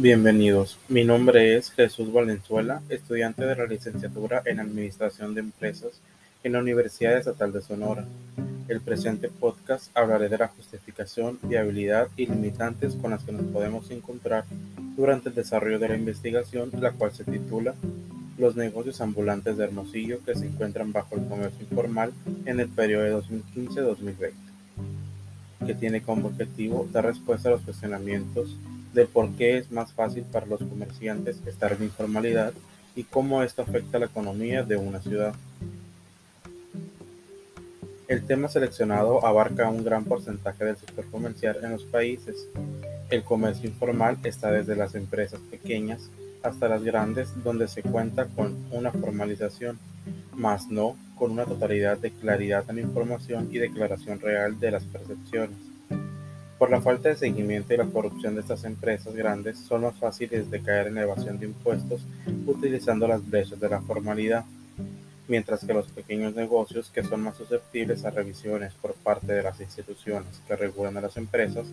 Bienvenidos, mi nombre es Jesús Valenzuela, estudiante de la licenciatura en Administración de Empresas en la Universidad Estatal de Sonora. El presente podcast hablaré de la justificación, viabilidad y limitantes con las que nos podemos encontrar durante el desarrollo de la investigación, la cual se titula Los negocios ambulantes de Hermosillo que se encuentran bajo el comercio informal en el periodo de 2015-2020, que tiene como objetivo dar respuesta a los cuestionamientos de por qué es más fácil para los comerciantes estar en informalidad y cómo esto afecta la economía de una ciudad. El tema seleccionado abarca un gran porcentaje del sector comercial en los países. El comercio informal está desde las empresas pequeñas hasta las grandes donde se cuenta con una formalización, mas no con una totalidad de claridad en información y declaración real de las percepciones. Por la falta de seguimiento y la corrupción de estas empresas grandes, son más fáciles de caer en evasión de impuestos utilizando las brechas de la formalidad, mientras que los pequeños negocios, que son más susceptibles a revisiones por parte de las instituciones que regulan a las empresas,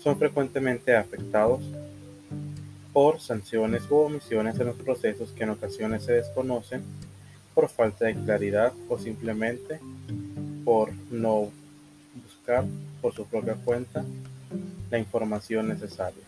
son frecuentemente afectados por sanciones u omisiones en los procesos que en ocasiones se desconocen por falta de claridad o simplemente por no buscar por su propia cuenta la información necesaria.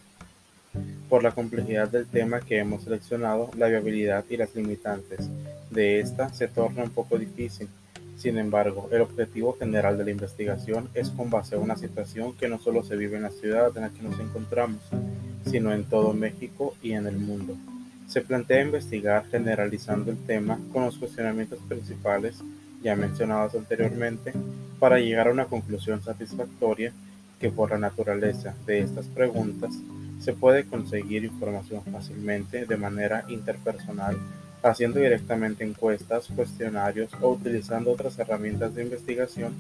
Por la complejidad del tema que hemos seleccionado, la viabilidad y las limitantes de esta se torna un poco difícil. Sin embargo, el objetivo general de la investigación es con base a una situación que no solo se vive en la ciudad en la que nos encontramos, sino en todo México y en el mundo. Se plantea investigar generalizando el tema con los cuestionamientos principales ya mencionados anteriormente para llegar a una conclusión satisfactoria que por la naturaleza de estas preguntas se puede conseguir información fácilmente de manera interpersonal haciendo directamente encuestas, cuestionarios o utilizando otras herramientas de investigación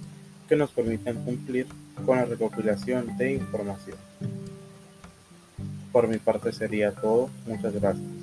que nos permiten cumplir con la recopilación de información. Por mi parte sería todo. Muchas gracias.